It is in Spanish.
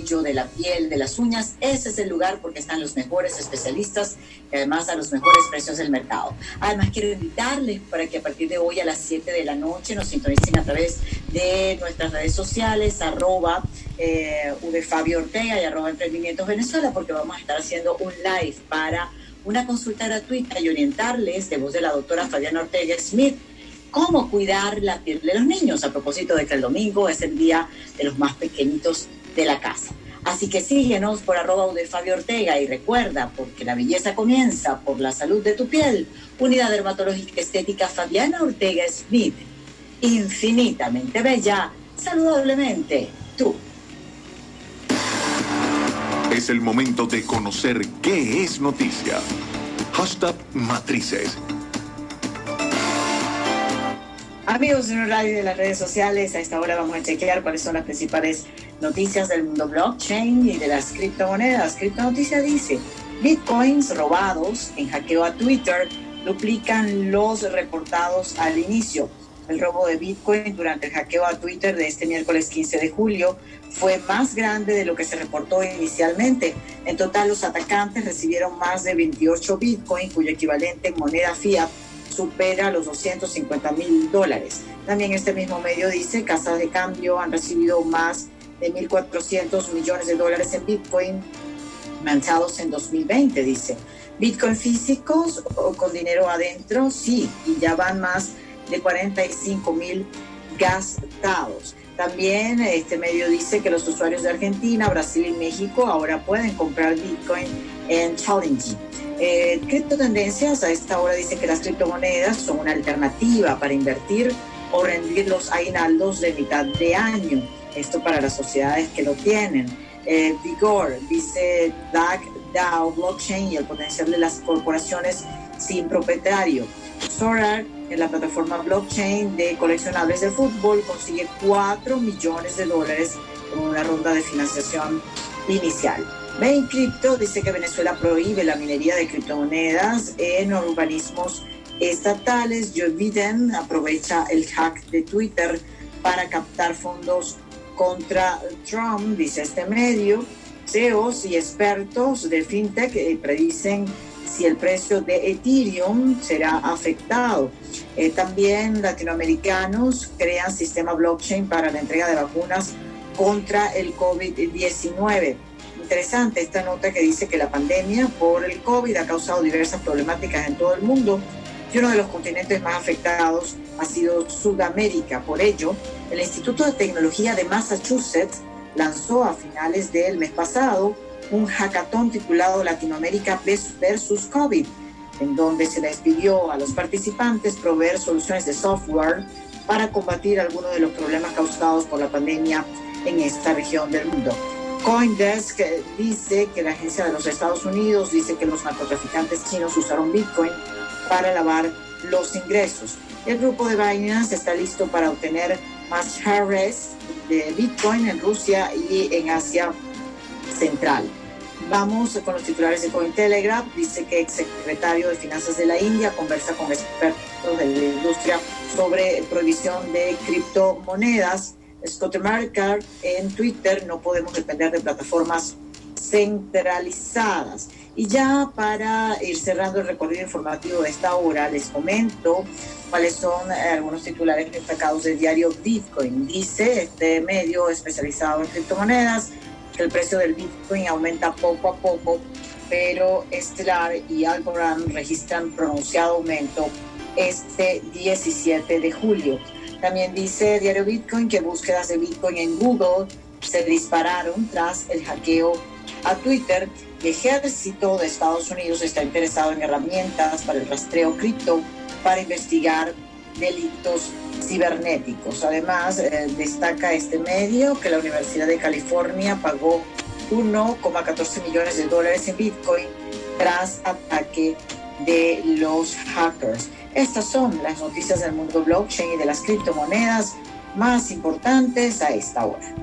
cabello, de la piel, de las uñas, ese es el lugar porque están los mejores especialistas y además a los mejores precios del mercado. Además, quiero invitarles para que a partir de hoy a las 7 de la noche nos sintonicen a través de nuestras redes sociales, arroba eh, Fabio Ortega y arroba Emprendimientos Venezuela, porque vamos a estar haciendo un live para una consulta gratuita y orientarles de voz de la doctora Fabiana Ortega Smith cómo cuidar la piel de los niños, a propósito de que el domingo es el día de los más pequeñitos de la casa. Así que síguenos por arroba Fabio Ortega y recuerda, porque la belleza comienza por la salud de tu piel. Unidad Dermatológica Estética Fabiana Ortega Smith. Infinitamente bella, saludablemente tú. Es el momento de conocer qué es noticia. Hashtag Matrices Amigos de radio de las redes sociales, a esta hora vamos a chequear cuáles son las principales noticias del mundo blockchain y de las criptomonedas. Criptonoticia dice, bitcoins robados en hackeo a Twitter duplican los reportados al inicio. El robo de bitcoin durante el hackeo a Twitter de este miércoles 15 de julio fue más grande de lo que se reportó inicialmente. En total, los atacantes recibieron más de 28 bitcoin, cuyo equivalente en moneda fiat supera los 250 mil dólares. También este mismo medio dice, casas de cambio han recibido más de 1.400 millones de dólares en Bitcoin manchados en 2020, dice. Bitcoin físicos o con dinero adentro, sí, y ya van más de 45 mil gastados. También este medio dice que los usuarios de Argentina, Brasil y México ahora pueden comprar Bitcoin en Challenge. Eh, criptotendencias a esta hora dice que las criptomonedas son una alternativa para invertir o rendir los aguinaldos de mitad de año. Esto para las sociedades que lo tienen. Eh, Vigor dice DAG, DAO, blockchain y el potencial de las corporaciones sin propietario. Solar, en la plataforma blockchain de coleccionables de fútbol, consigue 4 millones de dólares en una ronda de financiación inicial. Main Crypto dice que Venezuela prohíbe la minería de criptomonedas en organismos estatales. Joe Biden aprovecha el hack de Twitter para captar fondos contra Trump, dice este medio. CEOs y expertos de fintech eh, predicen si el precio de Ethereum será afectado. Eh, también latinoamericanos crean sistema blockchain para la entrega de vacunas contra el COVID-19 interesante esta nota que dice que la pandemia por el COVID ha causado diversas problemáticas en todo el mundo y uno de los continentes más afectados ha sido Sudamérica. Por ello, el Instituto de Tecnología de Massachusetts lanzó a finales del mes pasado un hackathon titulado Latinoamérica versus COVID, en donde se les pidió a los participantes proveer soluciones de software para combatir algunos de los problemas causados por la pandemia en esta región del mundo. Coindesk dice que la agencia de los Estados Unidos dice que los narcotraficantes chinos usaron Bitcoin para lavar los ingresos. El grupo de Binance está listo para obtener más shares de Bitcoin en Rusia y en Asia Central. Vamos con los titulares de Cointelegraph. Dice que el secretario de Finanzas de la India conversa con expertos de la industria sobre prohibición de criptomonedas. Scott Marker en Twitter, no podemos depender de plataformas centralizadas. Y ya para ir cerrando el recorrido informativo de esta hora, les comento cuáles son eh, algunos titulares destacados del diario Bitcoin. Dice este medio especializado en criptomonedas que el precio del Bitcoin aumenta poco a poco, pero Stellar y Algorand registran pronunciado aumento este 17 de julio. También dice Diario Bitcoin que búsquedas de Bitcoin en Google se dispararon tras el hackeo a Twitter. El ejército de Estados Unidos está interesado en herramientas para el rastreo cripto para investigar delitos cibernéticos. Además, eh, destaca este medio que la Universidad de California pagó 1,14 millones de dólares en Bitcoin tras ataque de los hackers. Estas son las noticias del mundo blockchain y de las criptomonedas más importantes a esta hora.